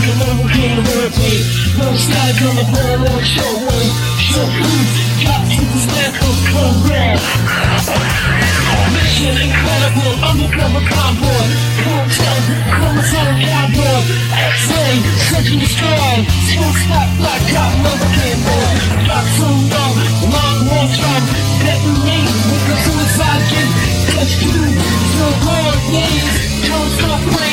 like a. No skies on the parallel shore. So who's got the snackle program? Mission incredible, undercover convoy. Hotel, chromosome cowboy. X-ray, searching the sky. Smoke spot, black cop, American boy. Got so long, long war drum. Detonate with the suicide gate. Touch two, so hard days. Don't stop planes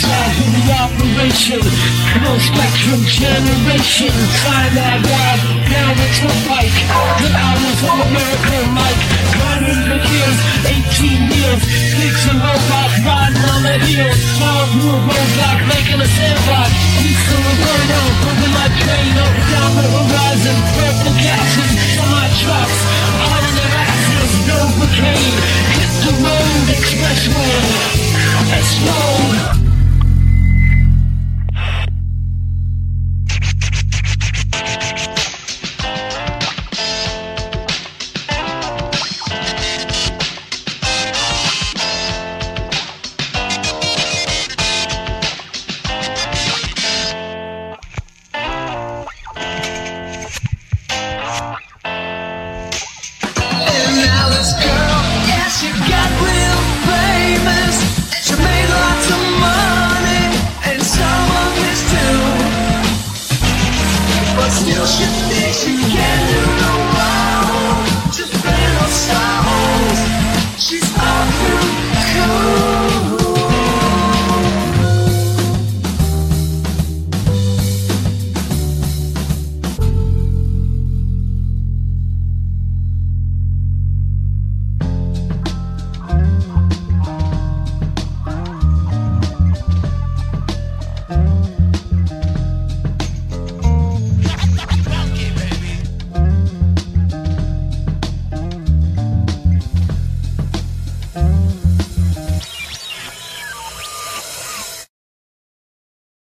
Inside in the operation. No spectrum generation. Cyanide ride. Down into a bike. The hours of American Mike. Grinding the gears, 18 years. Fixing robots riding on the heels Small blue roadblock making a sandbox